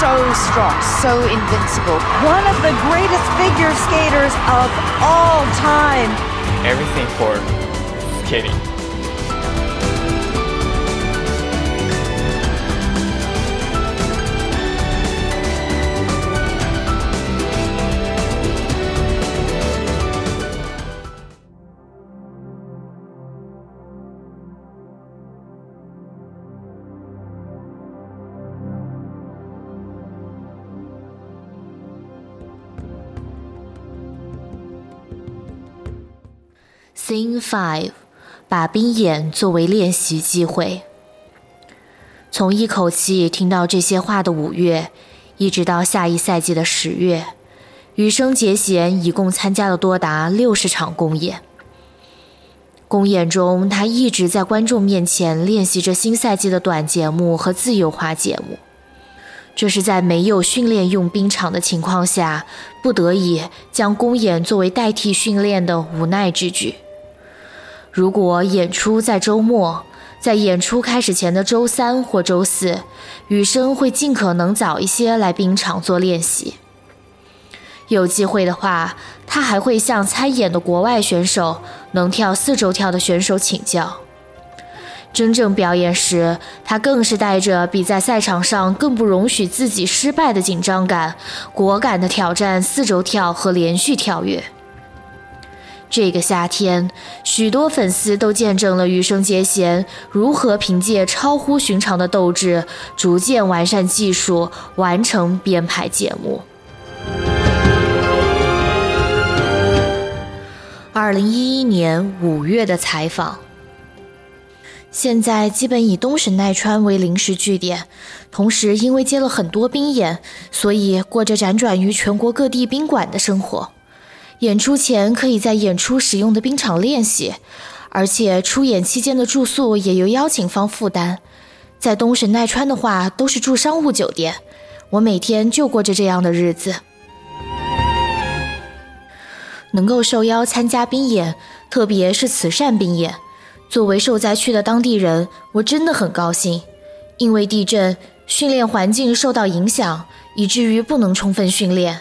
so strong, so invincible. One of the greatest figure skaters of all time. Everything for skating.，Scene Five，把冰演作为练习机会。从一口气听到这些话的五月，一直到下一赛季的十月，羽生结弦一共参加了多达六十场公演。公演中，他一直在观众面前练习着新赛季的短节目和自由滑节目。这是在没有训练用冰场的情况下，不得已将公演作为代替训练的无奈之举。如果演出在周末，在演出开始前的周三或周四，羽生会尽可能早一些来冰场做练习。有机会的话，他还会向参演的国外选手、能跳四周跳的选手请教。真正表演时，他更是带着比在赛场上更不容许自己失败的紧张感，果敢地挑战四周跳和连续跳跃。这个夏天，许多粉丝都见证了羽生结弦如何凭借超乎寻常的斗志，逐渐完善技术，完成编排节目。二零一一年五月的采访。现在基本以东神奈川为临时据点，同时因为接了很多兵演，所以过着辗转于全国各地宾馆的生活。演出前可以在演出使用的冰场练习，而且出演期间的住宿也由邀请方负担。在东神奈川的话，都是住商务酒店。我每天就过着这样的日子。能够受邀参加冰演，特别是慈善冰演。作为受灾区的当地人，我真的很高兴。因为地震，训练环境受到影响，以至于不能充分训练。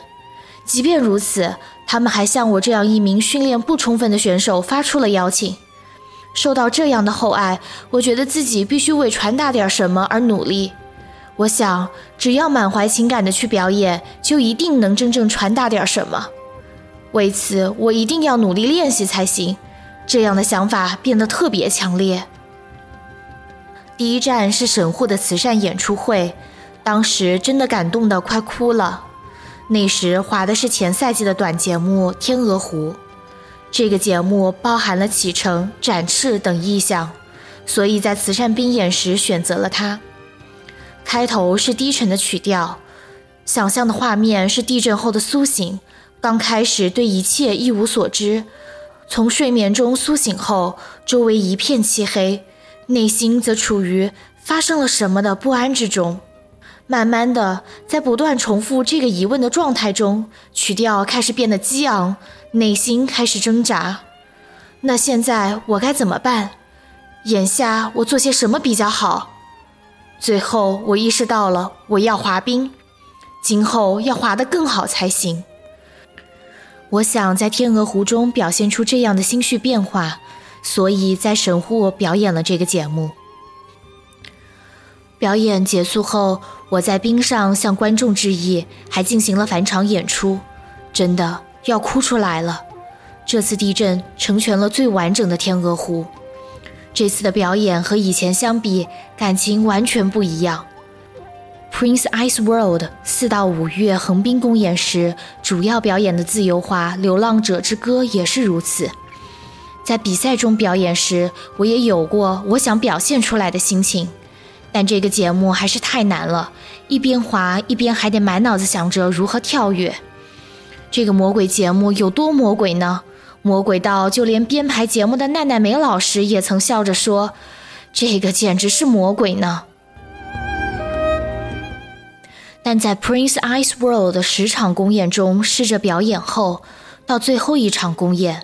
即便如此，他们还向我这样一名训练不充分的选手发出了邀请。受到这样的厚爱，我觉得自己必须为传达点什么而努力。我想，只要满怀情感的去表演，就一定能真正传达点什么。为此，我一定要努力练习才行。这样的想法变得特别强烈。第一站是神户的慈善演出会，当时真的感动得快哭了。那时滑的是前赛季的短节目《天鹅湖》，这个节目包含了启程、展翅等意象，所以在慈善冰演时选择了它。开头是低沉的曲调，想象的画面是地震后的苏醒，刚开始对一切一无所知。从睡眠中苏醒后，周围一片漆黑，内心则处于发生了什么的不安之中。慢慢的，在不断重复这个疑问的状态中，曲调开始变得激昂，内心开始挣扎。那现在我该怎么办？眼下我做些什么比较好？最后我意识到了，我要滑冰，今后要滑得更好才行。我想在天鹅湖中表现出这样的心绪变化，所以在神户表演了这个节目。表演结束后，我在冰上向观众致意，还进行了返场演出，真的要哭出来了。这次地震成全了最完整的天鹅湖。这次的表演和以前相比，感情完全不一样。Prince Ice World 四到五月横滨公演时，主要表演的自由滑《流浪者之歌》也是如此。在比赛中表演时，我也有过我想表现出来的心情，但这个节目还是太难了，一边滑一边还得满脑子想着如何跳跃。这个魔鬼节目有多魔鬼呢？魔鬼到就连编排节目的奈奈美老师也曾笑着说：“这个简直是魔鬼呢。”但在 Prince Ice World 的十场公演中试着表演后，到最后一场公演，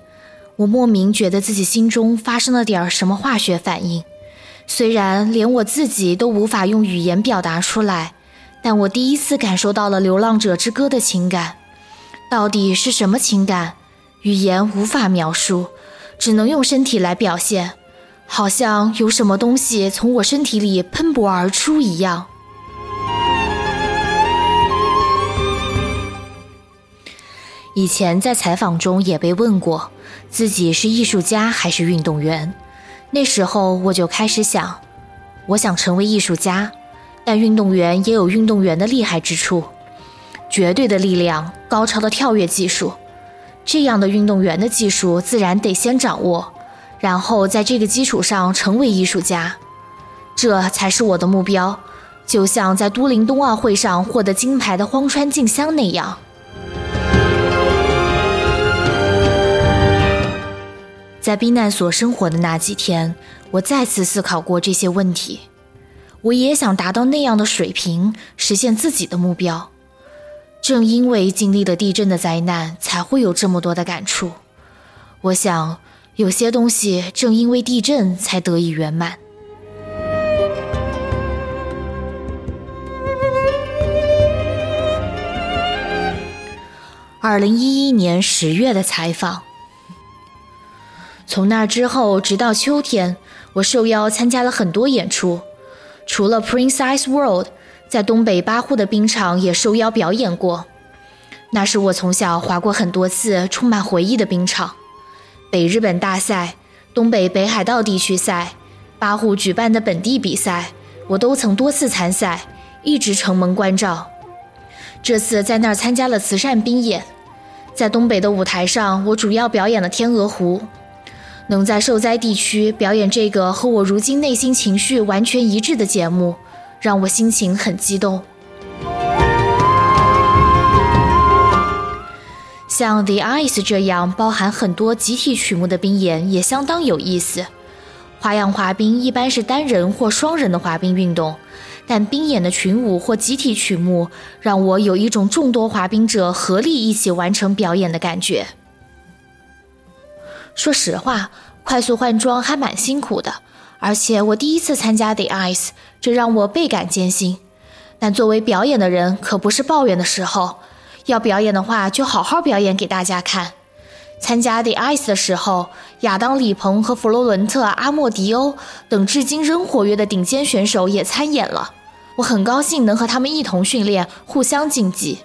我莫名觉得自己心中发生了点什么化学反应。虽然连我自己都无法用语言表达出来，但我第一次感受到了《流浪者之歌》的情感。到底是什么情感？语言无法描述，只能用身体来表现。好像有什么东西从我身体里喷薄而出一样。以前在采访中也被问过，自己是艺术家还是运动员。那时候我就开始想，我想成为艺术家，但运动员也有运动员的厉害之处，绝对的力量、高超的跳跃技术。这样的运动员的技术自然得先掌握，然后在这个基础上成为艺术家，这才是我的目标。就像在都灵冬奥会上获得金牌的荒川静香那样。在避难所生活的那几天，我再次思考过这些问题。我也想达到那样的水平，实现自己的目标。正因为经历了地震的灾难，才会有这么多的感触。我想，有些东西正因为地震才得以圆满。二零一一年十月的采访。从那之后，直到秋天，我受邀参加了很多演出。除了 Prince Ice World，在东北八户的冰场也受邀表演过。那是我从小滑过很多次、充满回忆的冰场。北日本大赛、东北北海道地区赛、八户举办的本地比赛，我都曾多次参赛，一直承蒙关照。这次在那儿参加了慈善冰演，在东北的舞台上，我主要表演了天鹅湖。能在受灾地区表演这个和我如今内心情绪完全一致的节目，让我心情很激动。像《The Ice》这样包含很多集体曲目的冰演也相当有意思。花样滑冰一般是单人或双人的滑冰运动，但冰演的群舞或集体曲目让我有一种众多滑冰者合力一起完成表演的感觉。说实话，快速换装还蛮辛苦的，而且我第一次参加 The Ice，这让我倍感艰辛。但作为表演的人，可不是抱怨的时候。要表演的话，就好好表演给大家看。参加 The Ice 的时候，亚当·李鹏和佛罗伦特·阿莫迪欧等至今仍活跃的顶尖选手也参演了。我很高兴能和他们一同训练，互相竞技。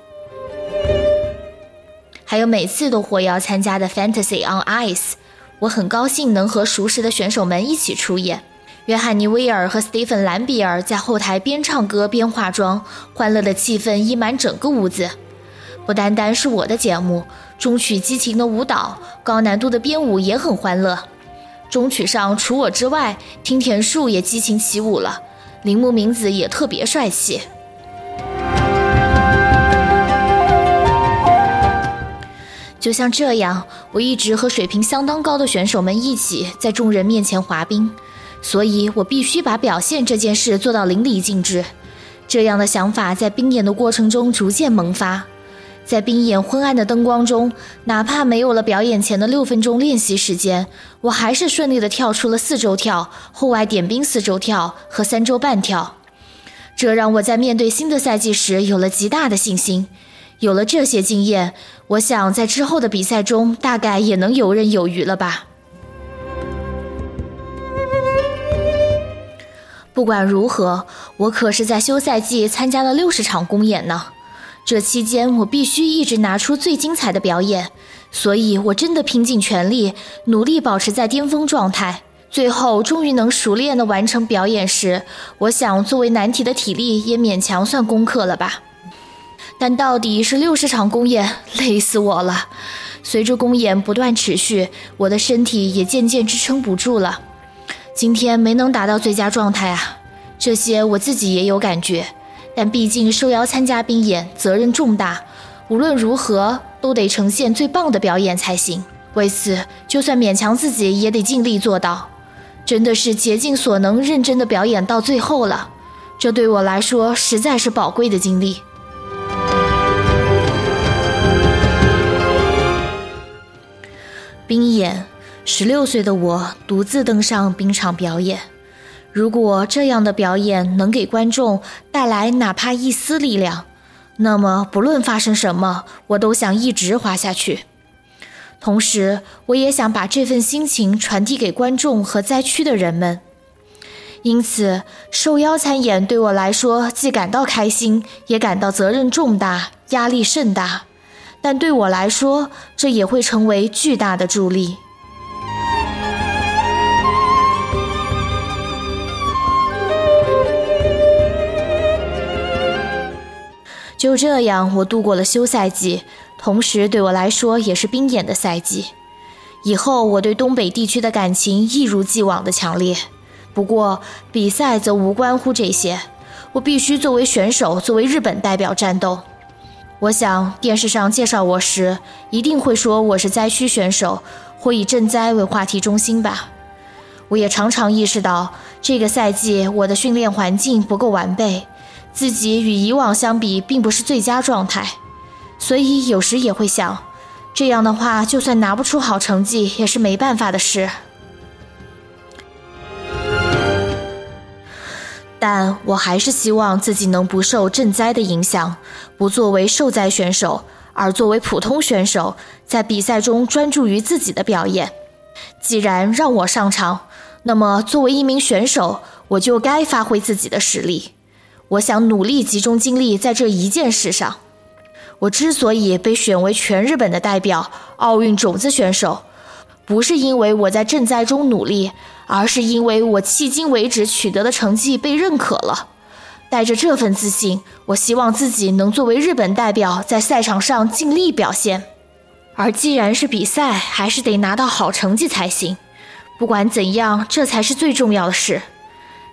还有每次都获邀参加的 Fantasy on Ice，我很高兴能和熟识的选手们一起出演。约翰尼·威尔和斯蒂芬·兰比尔在后台边唱歌边化妆，欢乐的气氛溢满整个屋子。不单单是我的节目，中曲激情的舞蹈、高难度的编舞也很欢乐。中曲上除我之外，听田树也激情起舞了，铃木明子也特别帅气。就像这样，我一直和水平相当高的选手们一起在众人面前滑冰，所以我必须把表现这件事做到淋漓尽致。这样的想法在冰演的过程中逐渐萌发，在冰演昏暗的灯光中，哪怕没有了表演前的六分钟练习时间，我还是顺利的跳出了四周跳、户外点冰四周跳和三周半跳。这让我在面对新的赛季时有了极大的信心。有了这些经验，我想在之后的比赛中大概也能游刃有余了吧。不管如何，我可是在休赛季参加了六十场公演呢。这期间我必须一直拿出最精彩的表演，所以我真的拼尽全力，努力保持在巅峰状态。最后终于能熟练的完成表演时，我想作为难题的体力也勉强算攻克了吧。但到底是六十场公演，累死我了。随着公演不断持续，我的身体也渐渐支撑不住了。今天没能达到最佳状态啊，这些我自己也有感觉。但毕竟受邀参加冰演，责任重大，无论如何都得呈现最棒的表演才行。为此，就算勉强自己，也得尽力做到。真的是竭尽所能，认真的表演到最后了。这对我来说实在是宝贵的经历。冰演，十六岁的我独自登上冰场表演。如果这样的表演能给观众带来哪怕一丝力量，那么不论发生什么，我都想一直滑下去。同时，我也想把这份心情传递给观众和灾区的人们。因此，受邀参演对我来说既感到开心，也感到责任重大、压力甚大。但对我来说，这也会成为巨大的助力。就这样，我度过了休赛季。同时，对我来说也是冰演的赛季。以后，我对东北地区的感情一如既往的强烈。不过，比赛则无关乎这些。我必须作为选手，作为日本代表战斗。我想，电视上介绍我时，一定会说我是灾区选手，或以赈灾为话题中心吧。我也常常意识到，这个赛季我的训练环境不够完备，自己与以往相比，并不是最佳状态。所以有时也会想，这样的话，就算拿不出好成绩，也是没办法的事。但我还是希望自己能不受赈灾的影响，不作为受灾选手，而作为普通选手，在比赛中专注于自己的表演。既然让我上场，那么作为一名选手，我就该发挥自己的实力。我想努力集中精力在这一件事上。我之所以被选为全日本的代表、奥运种子选手，不是因为我在赈灾中努力，而是因为我迄今为止取得的成绩被认可了。带着这份自信，我希望自己能作为日本代表在赛场上尽力表现。而既然是比赛，还是得拿到好成绩才行。不管怎样，这才是最重要的事。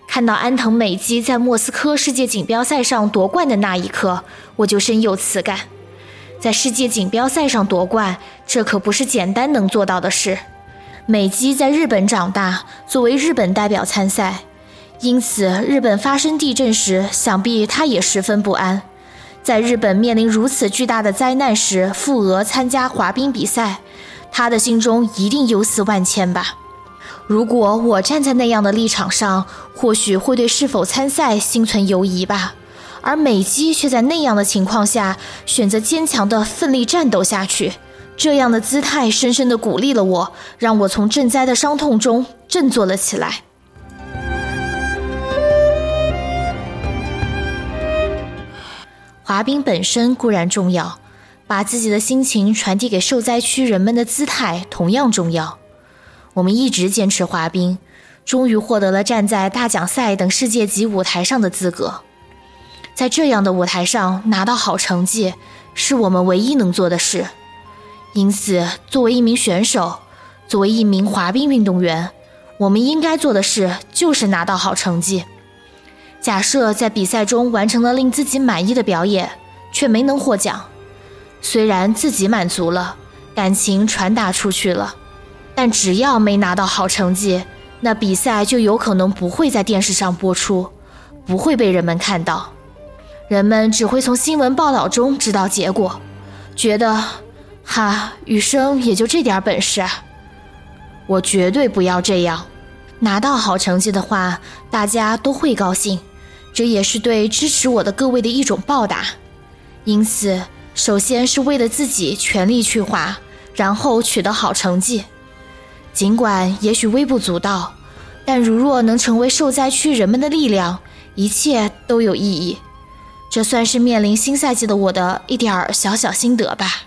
看到安藤美姬在莫斯科世界锦标赛上夺冠的那一刻，我就深有此感。在世界锦标赛上夺冠，这可不是简单能做到的事。美姬在日本长大，作为日本代表参赛，因此日本发生地震时，想必她也十分不安。在日本面临如此巨大的灾难时，赴俄参加滑冰比赛，她的心中一定忧思万千吧。如果我站在那样的立场上，或许会对是否参赛心存犹疑吧。而美姬却在那样的情况下选择坚强的奋力战斗下去，这样的姿态深深的鼓励了我，让我从赈灾的伤痛中振作了起来。滑冰本身固然重要，把自己的心情传递给受灾区人们的姿态同样重要。我们一直坚持滑冰，终于获得了站在大奖赛等世界级舞台上的资格。在这样的舞台上拿到好成绩，是我们唯一能做的事。因此，作为一名选手，作为一名滑冰运动员，我们应该做的事就是拿到好成绩。假设在比赛中完成了令自己满意的表演，却没能获奖，虽然自己满足了，感情传达出去了，但只要没拿到好成绩，那比赛就有可能不会在电视上播出，不会被人们看到。人们只会从新闻报道中知道结果，觉得，哈，雨生也就这点本事。我绝对不要这样，拿到好成绩的话，大家都会高兴，这也是对支持我的各位的一种报答。因此，首先是为了自己全力去滑，然后取得好成绩。尽管也许微不足道，但如若能成为受灾区人们的力量，一切都有意义。这算是面临新赛季的我的一点儿小小心得吧。